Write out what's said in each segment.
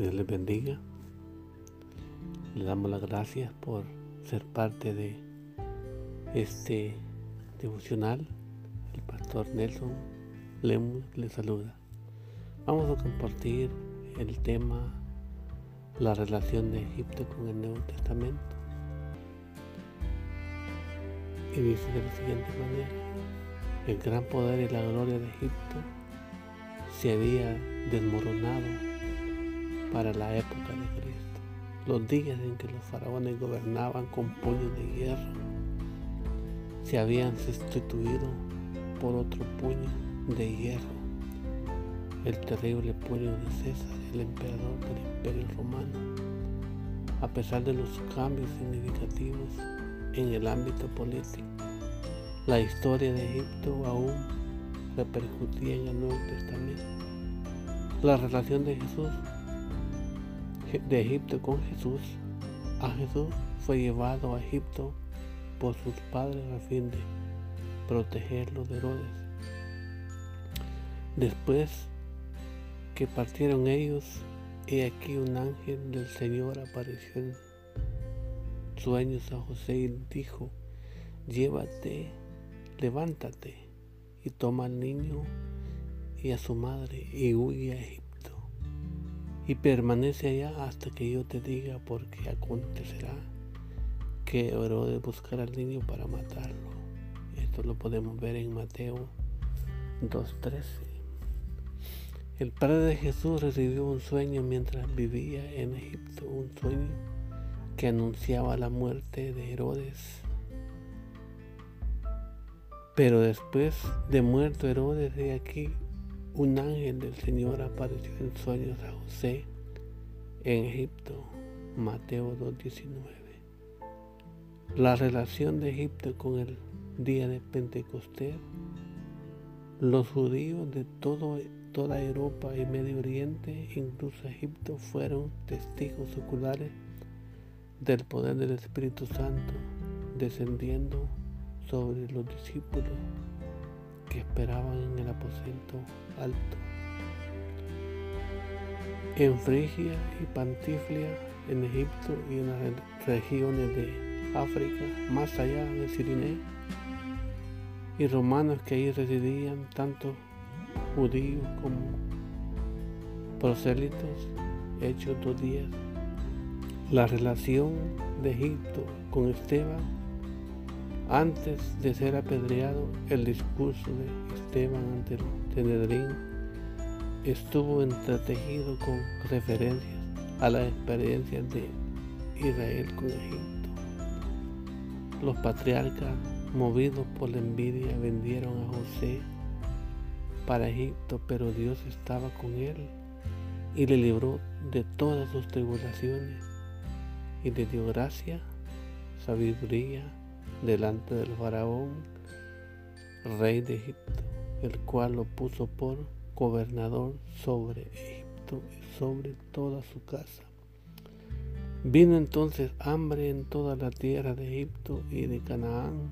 Dios les bendiga. Le damos las gracias por ser parte de este devocional. El pastor Nelson Lemus le saluda. Vamos a compartir el tema la relación de Egipto con el Nuevo Testamento. Y dice de la siguiente manera, el gran poder y la gloria de Egipto se había desmoronado para la época de Cristo, los días en que los faraones gobernaban con puños de hierro se habían sustituido por otro puño de hierro, el terrible puño de César, el emperador del imperio romano. A pesar de los cambios significativos en el ámbito político, la historia de Egipto aún repercutía en el Nuevo Testamento. La relación de Jesús, de Egipto con Jesús, a Jesús fue llevado a Egipto por sus padres a fin de protegerlo de Herodes. Después que partieron ellos, he aquí un ángel del Señor apareció en sueños a José y dijo, llévate, levántate y toma al niño y a su madre y huye a Egipto y permanece allá hasta que yo te diga porque acontecerá que Herodes buscará al niño para matarlo. Esto lo podemos ver en Mateo 2.13. El padre de Jesús recibió un sueño mientras vivía en Egipto, un sueño que anunciaba la muerte de Herodes. Pero después de muerto Herodes, de aquí un ángel del Señor apareció en sueños a José en Egipto. Mateo 2.19. La relación de Egipto con el día de Pentecostés. Los judíos de toda Europa y Medio Oriente, incluso Egipto, fueron testigos oculares del poder del Espíritu Santo descendiendo sobre los discípulos que esperaban en el aposento alto. En Frigia y Pantiflia, en Egipto y en las regiones de África, más allá de Siriné, y romanos que ahí residían, tanto judíos como prosélitos, hechos dos días. La relación de Egipto con Esteban antes de ser apedreado, el discurso de Esteban ante el Tenedrín estuvo entretejido con referencias a las experiencias de Israel con Egipto. Los patriarcas, movidos por la envidia, vendieron a José para Egipto, pero Dios estaba con él y le libró de todas sus tribulaciones y le dio gracia, sabiduría, delante del faraón, rey de Egipto, el cual lo puso por gobernador sobre Egipto y sobre toda su casa. Vino entonces hambre en toda la tierra de Egipto y de Canaán,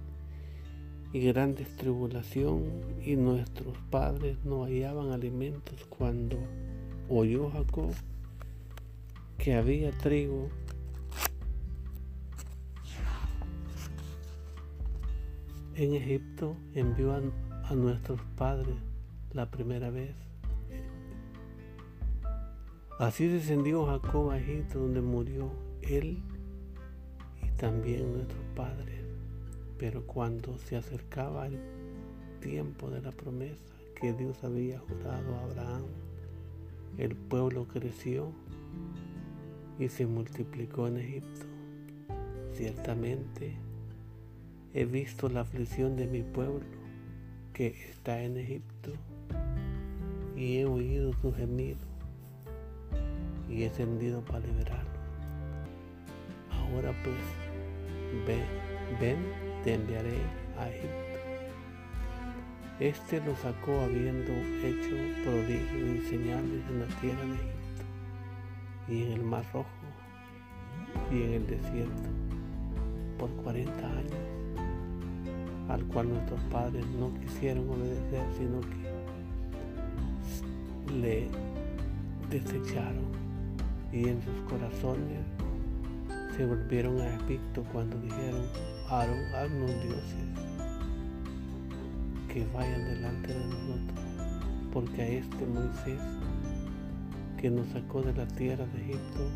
y grandes tribulación, y nuestros padres no hallaban alimentos cuando oyó Jacob que había trigo en Egipto envió a, nuestros padres la primera vez. Así descendió Jacob a Egipto donde murió él y también nuestros padres. Pero cuando se acercaba el tiempo de la promesa que Dios había jurado a Abraham, el pueblo creció y se multiplicó en Egipto. Ciertamente He visto la aflicción de mi pueblo que está en Egipto y he oído su gemido y he tendido para liberarlo. Ahora pues, ven, ven, te enviaré a Egipto. Este lo sacó habiendo hecho prodigios y señales en la tierra de Egipto y en el Mar Rojo y en el desierto por 40 años al cual nuestros padres no quisieron obedecer, sino que le desecharon. y en sus corazones se volvieron a Egipto cuando dijeron, Aarón, haznos dioses que vayan delante de nosotros, porque a este Moisés que nos sacó de la tierra de Egipto,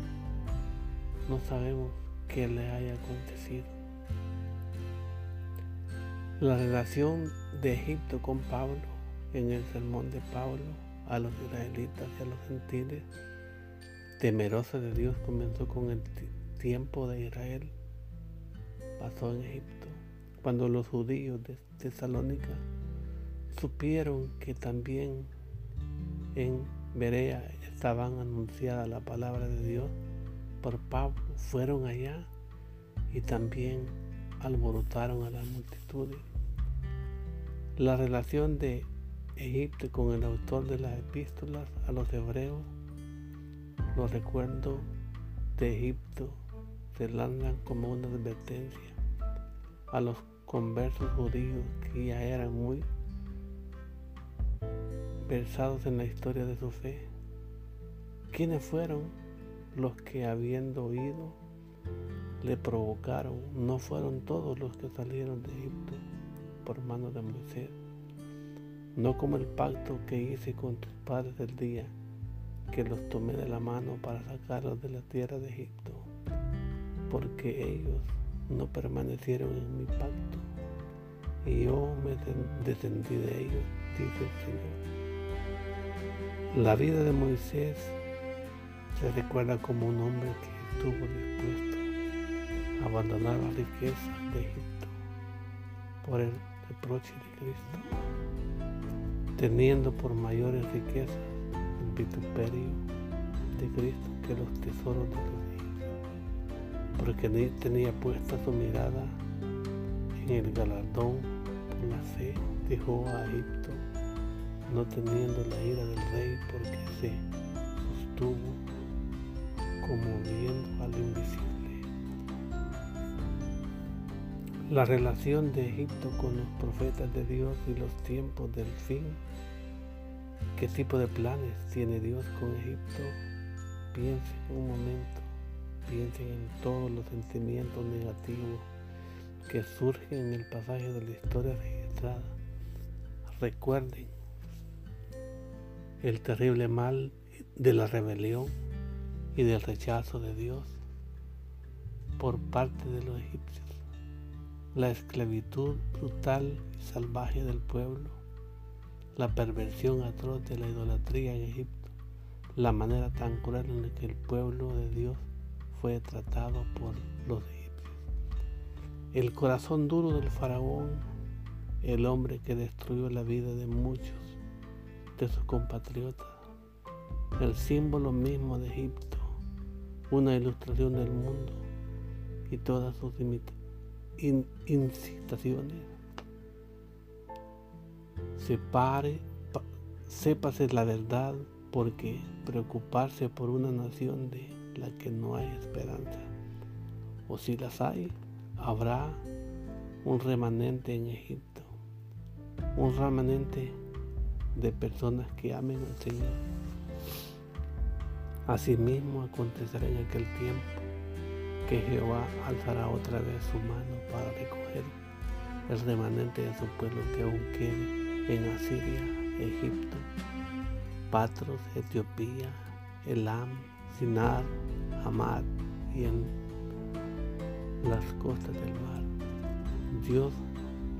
no sabemos qué le haya acontecido. La relación de Egipto con Pablo en el sermón de Pablo a los israelitas y a los gentiles, temerosa de Dios, comenzó con el tiempo de Israel. Pasó en Egipto, cuando los judíos de Tesalónica supieron que también en Berea estaban anunciada la palabra de Dios por Pablo, fueron allá y también alborotaron a las multitudes. La relación de Egipto con el autor de las epístolas a los hebreos, los recuerdos de Egipto se lanzan como una advertencia a los conversos judíos que ya eran muy versados en la historia de su fe. ¿Quiénes fueron los que habiendo oído le provocaron? No fueron todos los que salieron de Egipto por mano de Moisés, no como el pacto que hice con tus padres el día que los tomé de la mano para sacarlos de la tierra de Egipto, porque ellos no permanecieron en mi pacto, y yo me descendí de ellos, dice el Señor. La vida de Moisés se recuerda como un hombre que estuvo dispuesto a abandonar la riqueza de Egipto por el reproche de Cristo, teniendo por mayores riquezas el vituperio de Cristo que los tesoros de los hijos, porque tenía puesta su mirada en el galardón por la fe, dejó a Egipto, no teniendo la ira del rey, porque se sostuvo como viendo al invisible. La relación de Egipto con los profetas de Dios y los tiempos del fin. ¿Qué tipo de planes tiene Dios con Egipto? Piensen un momento, piensen en todos los sentimientos negativos que surgen en el pasaje de la historia registrada. Recuerden el terrible mal de la rebelión y del rechazo de Dios por parte de los egipcios, la esclavitud brutal y salvaje del pueblo, la perversión atroz de la idolatría en Egipto, la manera tan cruel en la que el pueblo de Dios fue tratado por los egipcios, el corazón duro del faraón, el hombre que destruyó la vida de muchos de sus compatriotas, el símbolo mismo de Egipto, una ilustración del mundo y todas sus incitaciones. Separe, sépase la verdad porque preocuparse por una nación de la que no hay esperanza, o si las hay, habrá un remanente en Egipto, un remanente de personas que amen al Señor. Asimismo acontecerá en aquel tiempo que Jehová alzará otra vez su mano para recoger el remanente de su pueblo que aún quede en Asiria, Egipto, Patros, Etiopía, Elam, Sinar, Hamad y en las costas del mar. Dios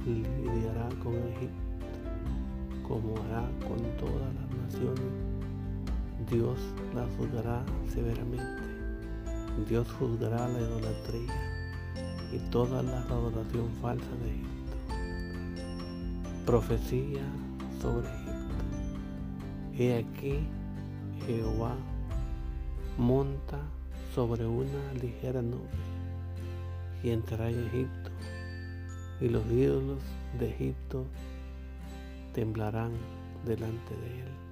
lidiará con Egipto como hará con todas las naciones Dios la juzgará severamente. Dios juzgará la idolatría y toda la adoración falsa de Egipto. Profecía sobre Egipto. He aquí Jehová monta sobre una ligera nube y entrará en Egipto y los ídolos de Egipto temblarán delante de él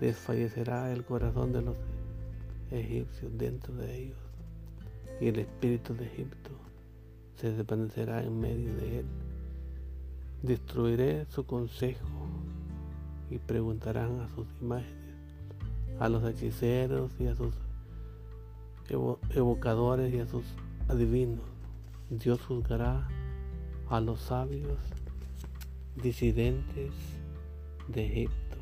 desfallecerá el corazón de los egipcios dentro de ellos, y el espíritu de Egipto se desvanecerá en medio de él. Destruiré su consejo y preguntarán a sus imágenes, a los hechiceros y a sus evocadores y a sus adivinos. Dios juzgará a los sabios disidentes de Egipto.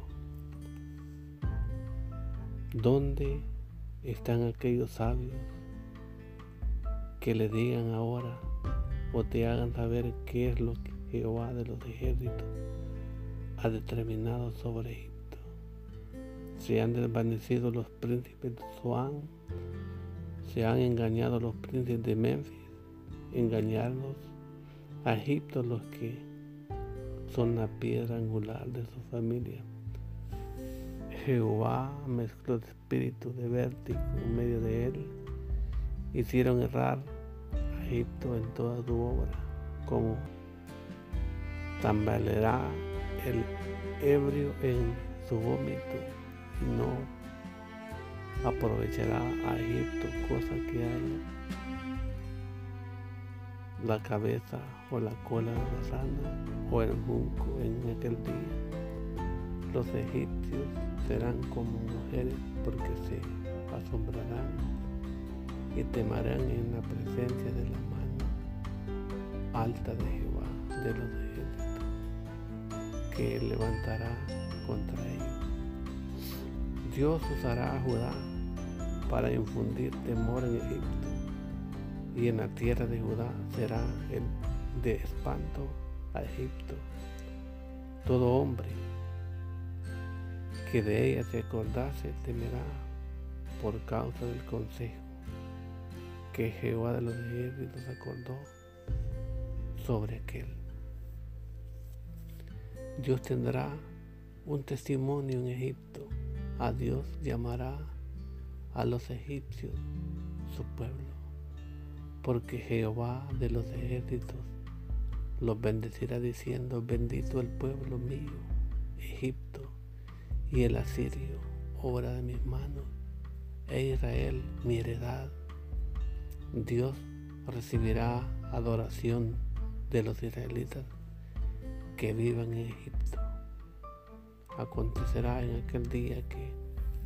¿Dónde están aquellos sabios que le digan ahora o te hagan saber qué es lo que Jehová de los ejércitos ha determinado sobre Egipto? Se han desvanecido los príncipes de Zoán, se han engañado los príncipes de Memphis, engañarlos a Egipto los que son la piedra angular de su familia. Jehová mezcló el espíritu de vértigo en medio de él. Hicieron errar a Egipto en toda su obra, como tambaleará el ebrio en su vómito y no aprovechará a Egipto cosa que haya la cabeza o la cola de la sana o el junco en aquel día. Los egipcios serán como mujeres porque se asombrarán y temerán en la presencia de la mano alta de Jehová de los ejércitos que levantará contra ellos. Dios usará a Judá para infundir temor en Egipto y en la tierra de Judá será el de espanto a Egipto. Todo hombre que de ella se acordase temerá por causa del consejo que Jehová de los ejércitos acordó sobre aquel. Dios tendrá un testimonio en Egipto. A Dios llamará a los egipcios su pueblo porque Jehová de los ejércitos los bendecirá diciendo, bendito el pueblo mío, Egipto, y el asirio, obra de mis manos, e Israel, mi heredad. Dios recibirá adoración de los israelitas que vivan en Egipto. Acontecerá en aquel día que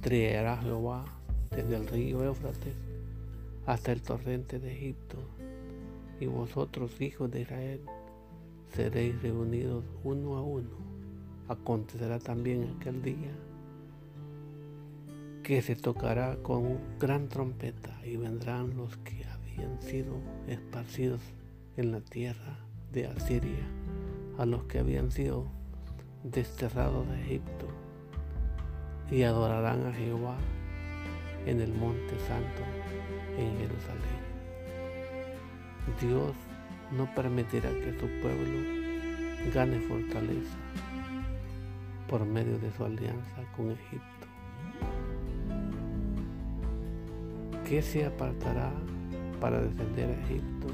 traerá Jehová desde el río Éufrates hasta el torrente de Egipto, y vosotros, hijos de Israel, seréis reunidos uno a uno. Acontecerá también aquel día que se tocará con gran trompeta y vendrán los que habían sido esparcidos en la tierra de Asiria, a los que habían sido desterrados de Egipto, y adorarán a Jehová en el monte santo en Jerusalén. Dios no permitirá que su pueblo gane fortaleza por medio de su alianza con Egipto. ¿Qué se apartará para defender a Egipto?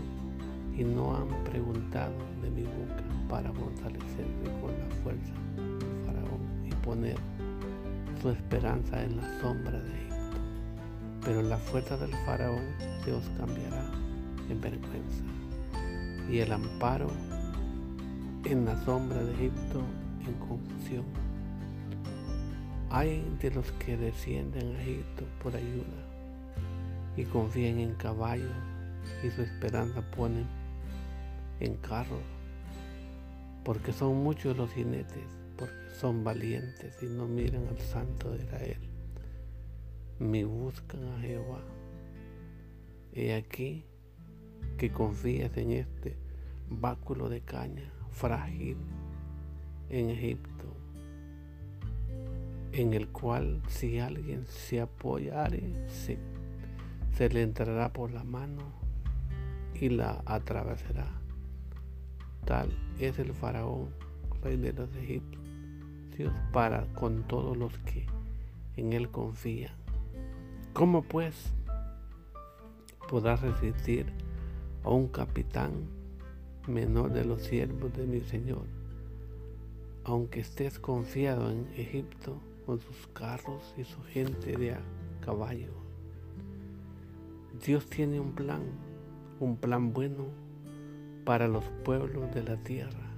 Y no han preguntado de mi boca para fortalecerse con la fuerza del faraón y poner su esperanza en la sombra de Egipto pero la fuerza del faraón se os cambiará en vergüenza y el amparo en la sombra de Egipto en confusión. Hay de los que descienden a Egipto por ayuda y confían en caballos y su esperanza ponen en carros, porque son muchos los jinetes, porque son valientes y no miran al santo de Israel me buscan a Jehová. He aquí que confías en este báculo de caña frágil en Egipto, en el cual si alguien se apoyare, se, se le entrará por la mano y la atravesará. Tal es el faraón, rey de los egipcios, para con todos los que en él confían. ¿Cómo pues podrás resistir a un capitán menor de los siervos de mi Señor, aunque estés confiado en Egipto con sus carros y su gente de a caballo? Dios tiene un plan, un plan bueno para los pueblos de la tierra.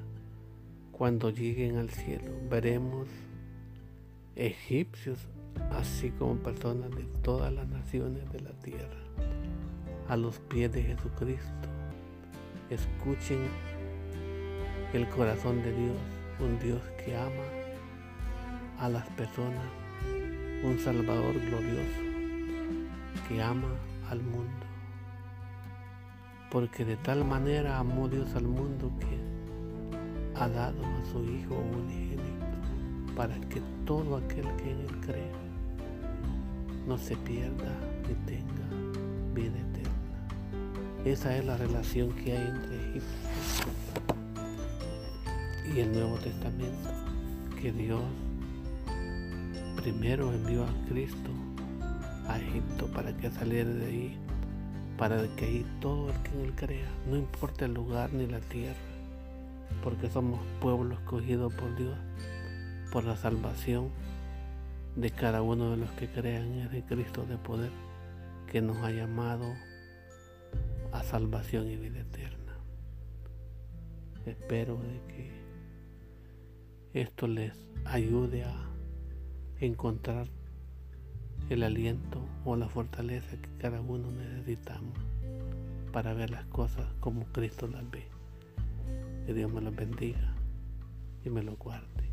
Cuando lleguen al cielo, veremos egipcios así como personas de todas las naciones de la tierra. a los pies de Jesucristo. Escuchen el corazón de Dios, un Dios que ama a las personas, un Salvador glorioso que ama al mundo. Porque de tal manera amó Dios al mundo que ha dado a su Hijo unigénito para que todo aquel que en él crea no se pierda ni tenga vida eterna. Esa es la relación que hay entre Egipto y el Nuevo Testamento, que Dios primero envió a Cristo a Egipto para que saliera de ahí, para que ahí todo el que en él crea, no importa el lugar ni la tierra, porque somos pueblo escogido por Dios, por la salvación de cada uno de los que crean en ese Cristo de poder que nos ha llamado a salvación y vida eterna. Espero de que esto les ayude a encontrar el aliento o la fortaleza que cada uno necesitamos para ver las cosas como Cristo las ve. Que Dios me las bendiga y me lo guarde.